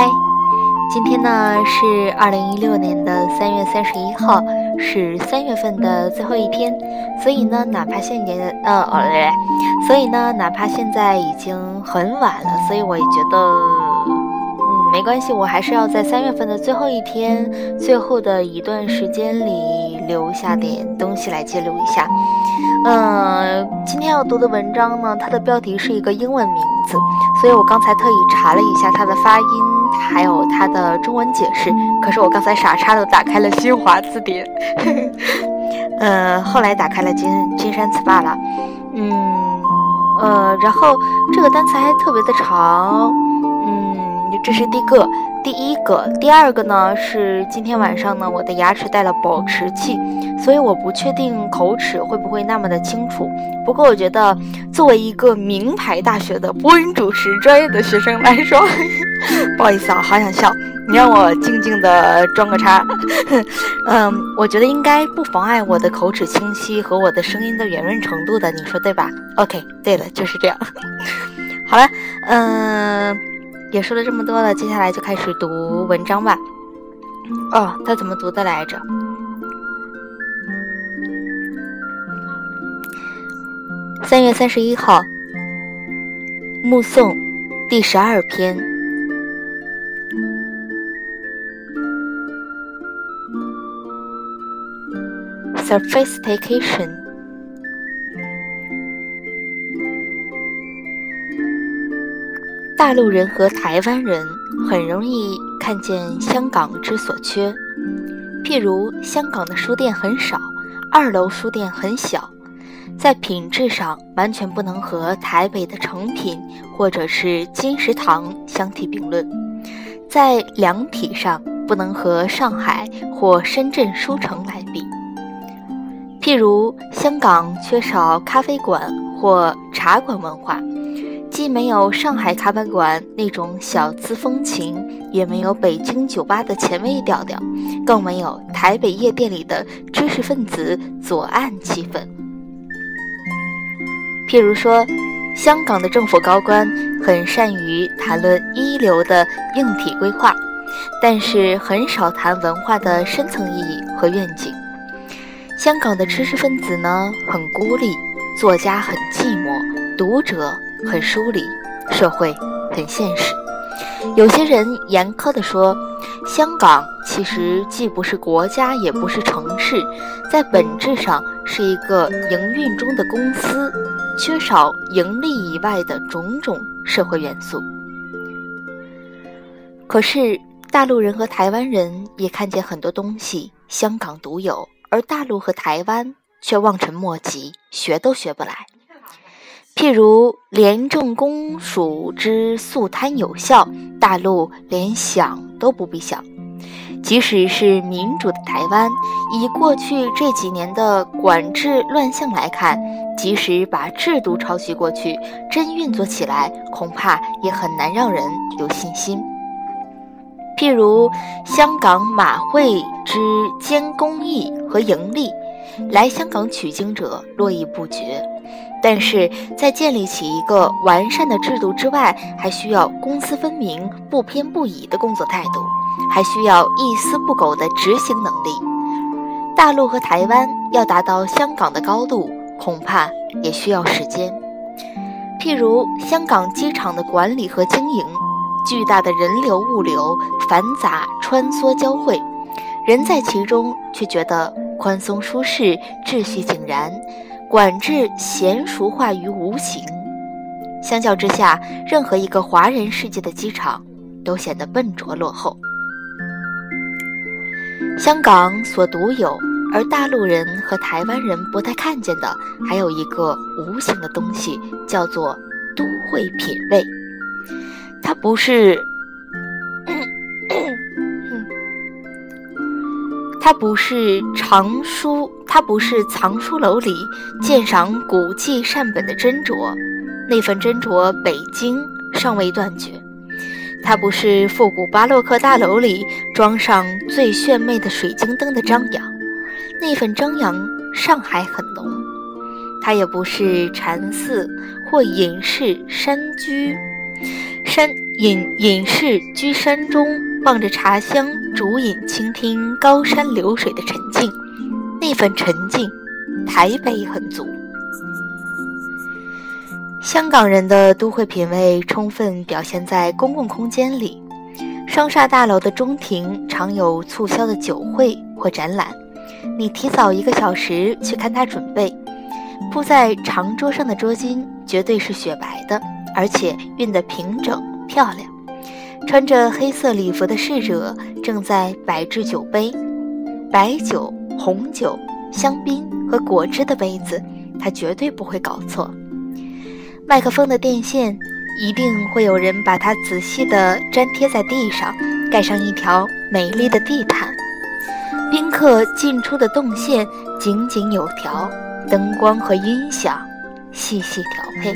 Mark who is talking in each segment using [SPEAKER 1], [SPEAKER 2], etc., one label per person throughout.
[SPEAKER 1] 嗨，今天呢是二零一六年的三月三十一号，是三月份的最后一天，所以呢，哪怕现在呃哦嘞，所以呢，哪怕现在已经很晚了，所以我也觉得，嗯，没关系，我还是要在三月份的最后一天，最后的一段时间里留下点东西来记录一下。嗯，今天要读的文章呢，它的标题是一个英文名字，所以我刚才特意查了一下它的发音，还有它的中文解释。可是我刚才傻叉的打开了新华字典，呃，后来打开了金金山词霸了，嗯，呃，然后这个单词还特别的长，嗯，这是第一个。第一个，第二个呢是今天晚上呢，我的牙齿带了保持器，所以我不确定口齿会不会那么的清楚。不过我觉得，作为一个名牌大学的播音主持专业的学生来说，不好意思啊，好想笑，你让我静静的装个叉。嗯，我觉得应该不妨碍我的口齿清晰和我的声音的圆润程度的，你说对吧？OK，对了，就是这样。好了，嗯。也说了这么多了，接下来就开始读文章吧。哦，他怎么读的来着？三月三十一号，目送第十二篇，Sophistication。大陆人和台湾人很容易看见香港之所缺，譬如香港的书店很少，二楼书店很小，在品质上完全不能和台北的诚品或者是金石堂相提并论，在量体上不能和上海或深圳书城来比。譬如香港缺少咖啡馆或茶馆文化。既没有上海咖啡馆那种小资风情，也没有北京酒吧的前卫调调，更没有台北夜店里的知识分子左岸气氛。譬如说，香港的政府高官很善于谈论一流的硬体规划，但是很少谈文化的深层意义和愿景。香港的知识分子呢，很孤立，作家很寂寞，读者。很疏离，社会很现实。有些人严苛地说，香港其实既不是国家，也不是城市，在本质上是一个营运中的公司，缺少盈利以外的种种社会元素。可是，大陆人和台湾人也看见很多东西香港独有，而大陆和台湾却望尘莫及，学都学不来。譬如廉政公署之肃贪有效，大陆连想都不必想；即使是民主的台湾，以过去这几年的管制乱象来看，即使把制度抄袭过去，真运作起来，恐怕也很难让人有信心。譬如香港马会之兼公益和盈利，来香港取经者络绎不绝。但是在建立起一个完善的制度之外，还需要公私分明、不偏不倚的工作态度，还需要一丝不苟的执行能力。大陆和台湾要达到香港的高度，恐怕也需要时间。譬如香港机场的管理和经营，巨大的人流物流繁杂穿梭交汇，人在其中却觉得宽松舒适、秩序井然。管制娴熟化于无形，相较之下，任何一个华人世界的机场都显得笨拙落后。香港所独有，而大陆人和台湾人不太看见的，还有一个无形的东西，叫做都会品味。它不是。它不是藏书，它不是藏书楼里鉴赏古迹善本的斟酌，那份斟酌北京尚未断绝；它不是复古巴洛克大楼里装上最炫媚的水晶灯的张扬，那份张扬上海很浓；它也不是禅寺或隐士山居，山隐隐士居山中，望着茶香，竹影，倾听高山流水的沉静。那份沉静，台北很足。香港人的都会品味充分表现在公共空间里。商厦大楼的中庭常有促销的酒会或展览，你提早一个小时去看他准备。铺在长桌上的桌巾绝对是雪白的，而且熨得平整漂亮。穿着黑色礼服的侍者正在摆置酒杯，白酒、红酒、香槟和果汁的杯子，他绝对不会搞错。麦克风的电线一定会有人把它仔细地粘贴在地上，盖上一条美丽的地毯。宾客进出的动线井井有条。灯光和音响细细调配。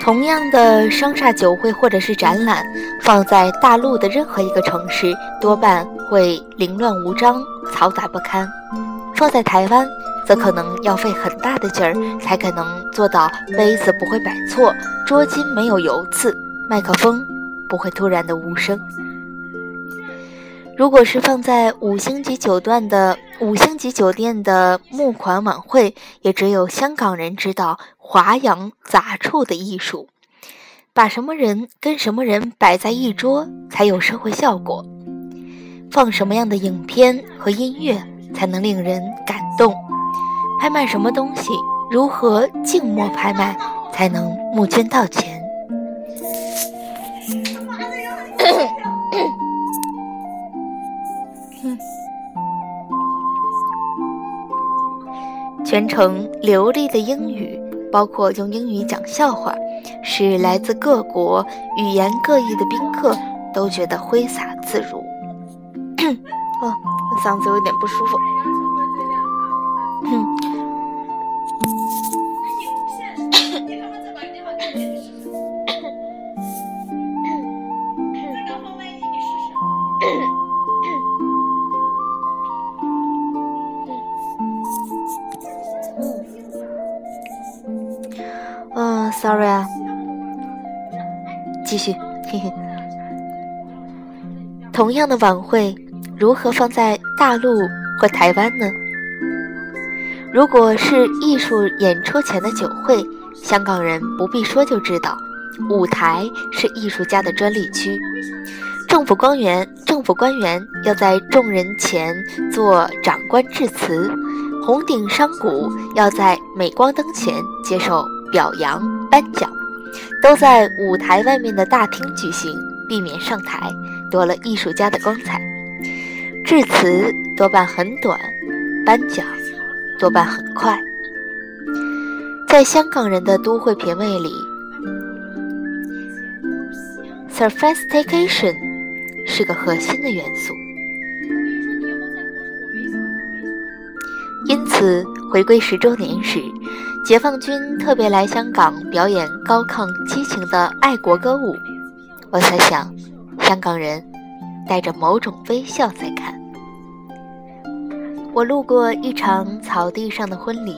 [SPEAKER 1] 同样的商厦酒会或者是展览，放在大陆的任何一个城市，多半会凌乱无章、嘈杂不堪；放在台湾，则可能要费很大的劲儿，才可能做到杯子不会摆错，桌巾没有油渍，麦克风不会突然的无声。如果是放在五星级酒店的五星级酒店的募款晚会，也只有香港人知道华洋杂处的艺术，把什么人跟什么人摆在一桌才有社会效果，放什么样的影片和音乐才能令人感动，拍卖什么东西，如何静默拍卖才能募捐到钱。全程流利的英语，包括用英语讲笑话，使来自各国、语言各异的宾客都觉得挥洒自如。嗓子有点不舒服。Sorry 啊，继续。嘿嘿。同样的晚会，如何放在大陆或台湾呢？如果是艺术演出前的酒会，香港人不必说就知道，舞台是艺术家的专利区。政府官员，政府官员要在众人前做长官致辞，红顶商贾要在镁光灯前接受。表扬颁奖，都在舞台外面的大厅举行，避免上台，夺了艺术家的光彩。致辞多半很短，颁奖多半很快。在香港人的都会品味里，sophistication 是个核心的元素。因此，回归十周年时。解放军特别来香港表演高亢激情的爱国歌舞，我在想，香港人带着某种微笑在看。我路过一场草地上的婚礼，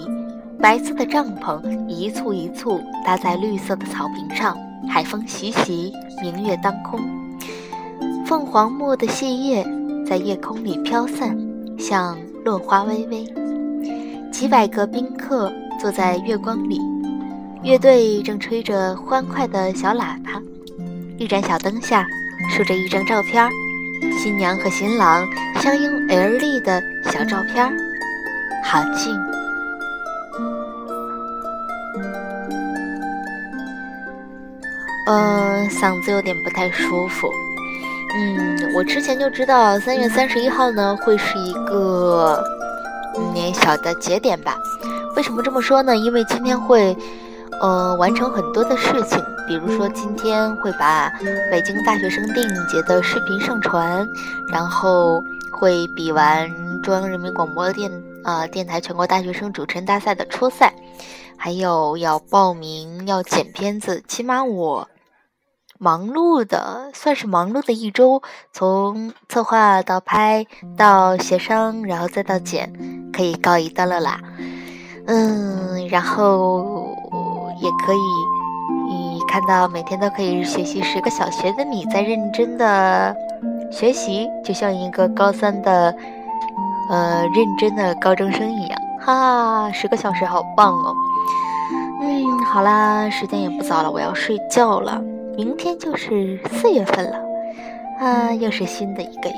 [SPEAKER 1] 白色的帐篷一簇一簇搭在绿色的草坪上，海风习习，明月当空，凤凰木的细叶在夜空里飘散，像落花微微。几百个宾客。坐在月光里，乐队正吹着欢快的小喇叭，一盏小灯下竖着一张照片儿新娘和新郎相拥而立的小照片好静。呃，嗓子有点不太舒服。嗯，我之前就知道三月三十一号呢会是一个年小的节点吧。为什么这么说呢？因为今天会，呃，完成很多的事情，比如说今天会把北京大学生电影节的视频上传，然后会比完中央人民广播电呃电台全国大学生主持人大赛的初赛，还有要报名要剪片子，起码我忙碌的算是忙碌的一周，从策划到拍到协商，然后再到剪，可以告一段落啦。嗯，然后也可以，你看到每天都可以学习十个小学的你在认真的学习，就像一个高三的呃认真的高中生一样，哈，十个小时好棒哦。嗯，好啦，时间也不早了，我要睡觉了。明天就是四月份了，啊，又是新的一个月，